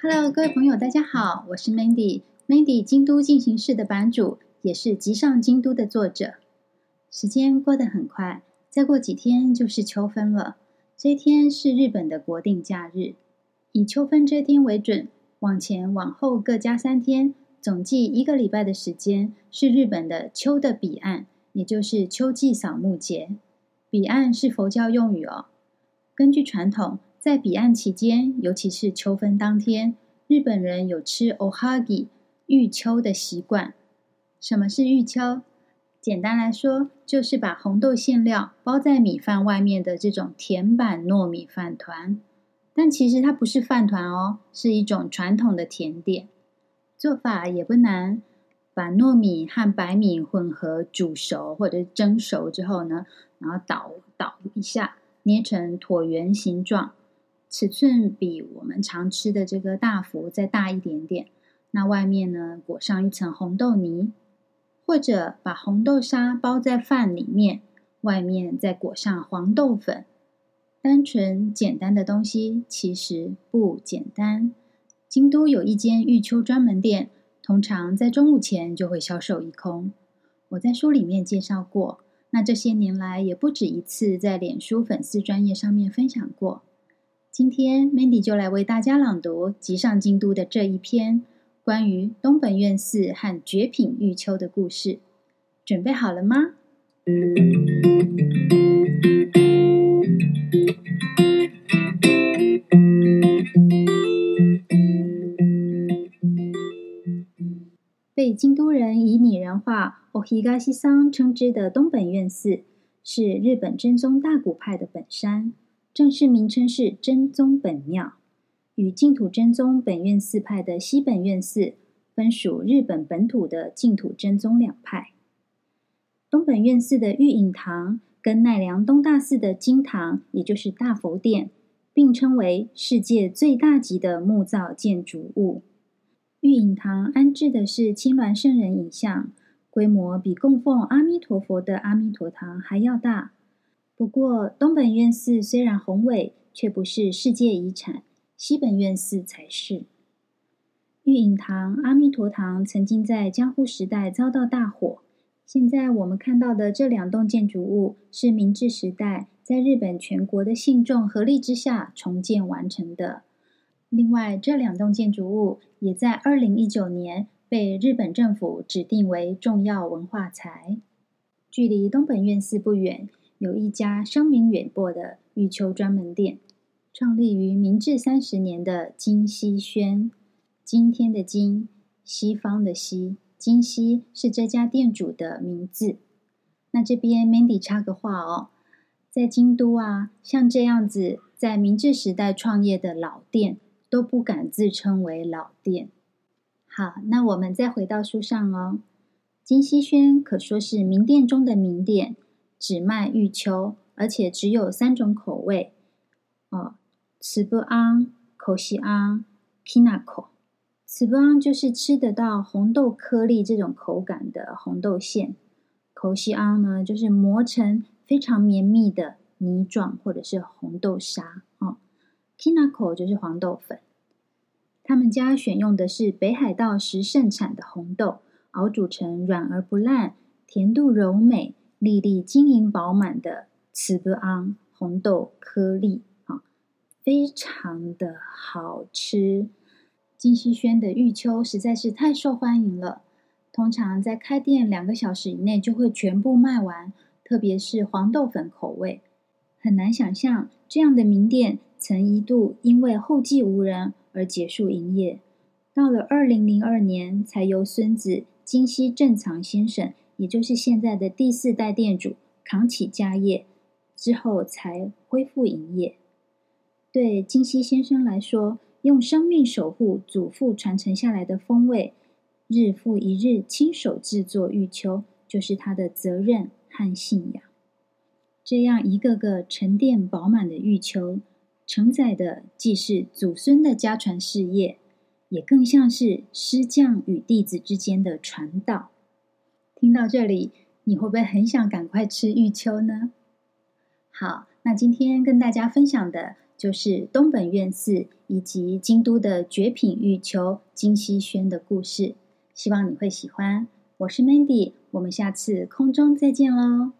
Hello，各位朋友，大家好，我是 Mandy，Mandy 京都进行式的版主，也是集上京都的作者。时间过得很快，再过几天就是秋分了。这一天是日本的国定假日，以秋分这天为准，往前往后各加三天，总计一个礼拜的时间，是日本的秋的彼岸，也就是秋季扫墓节。彼岸是佛教用语哦。根据传统，在彼岸期间，尤其是秋分当天，日本人有吃おはぎ玉秋的习惯。什么是玉秋？简单来说，就是把红豆馅料包在米饭外面的这种甜版糯米饭团。但其实它不是饭团哦，是一种传统的甜点。 做法也不难，把糯米和白米混合煮熟或者蒸熟之后呢，然后捣捣一下，捏成椭圆形状，尺寸比我们常吃的这个大福再大一点点。那外面呢，裹上一层红豆泥，或者把红豆沙包在饭里面，外面再裹上黄豆粉。单纯简单的东西，其实不简单。京都有一间玉秋专门店，通常在中午前就会销售一空。我在书里面介绍过，那这些年来也不止一次在脸书粉丝专业上面分享过。今天 Mandy 就来为大家朗读《集上京都》的这一篇关于东本愿寺和绝品玉秋的故事。准备好了吗？被京都人以拟人化“お东さん”称之的东本愿寺，是日本真宗大古派的本山，正式名称是真宗本庙，与净土真宗本愿寺派的西本愿寺分属日本本土的净土真宗两派。东本愿寺的御影堂跟奈良东大寺的金堂，也就是大佛殿，并称为世界最大级的木造建筑物。 御影堂安置的是青鸾圣人影像，规模比供奉阿弥陀佛的阿弥陀堂还要大。不过，东本愿寺虽然宏伟，却不是世界遗产，西本愿寺才是。御影堂阿弥陀堂曾经在江户时代遭到大火，现在我们看到的这两栋建筑物是明治时代在日本全国的信众合力之下重建完成的。另外，这两栋建筑物也在二零一九年被日本政府指定为重要文化财。距离东本愿寺不远，有一家声名远播的玉秋专门店，创立于明治三十年的今西轩。今天的今，西方的西，今西是这家店主的名字。那这边 Mandy 插个话哦，在京都啊，像这样子在明治时代创业的老店。都不敢自称为老店。好，那我们再回到书上哦。今西轩可说是名店中的名店，只卖玉秋，而且只有三种口味哦：つぶあん、こしあん、きなこ。つぶあん就是吃得到红豆颗粒这种口感的红豆馅，こしあん呢就是磨成非常绵密的泥状或者是红豆沙 哦。きなこ就是黄豆粉，他们家选用的是北海道时盛产的红豆，熬煮成软而不烂、甜度柔美、粒粒晶莹饱满的つぶあん红豆颗粒啊，非常的好吃。今西轩的玉秋实在是太受欢迎了，通常在开店两个小时以内就会全部卖完，特别是黄豆粉口味，很难想象这样的名店。 曾一度因为后继无人而结束营业，到了二零零二年，才由孙子金西正藏先生，也就是现在的第四代店主扛起家业，之后才恢复营业。对金西先生来说，用生命守护祖父传承下来的风味，日复一日亲手制作玉秋，就是他的责任和信仰。这样一个个沉淀饱满的玉秋。承载的既是祖孙的家传事业，也更像是师匠与弟子之间的传道。听到这里，你会不会很想赶快吃玉秋呢？好，那今天跟大家分享的就是东本愿寺以及京都的绝品玉秋金希轩的故事，希望你会喜欢。我是 Mandy，我们下次空中再见喽。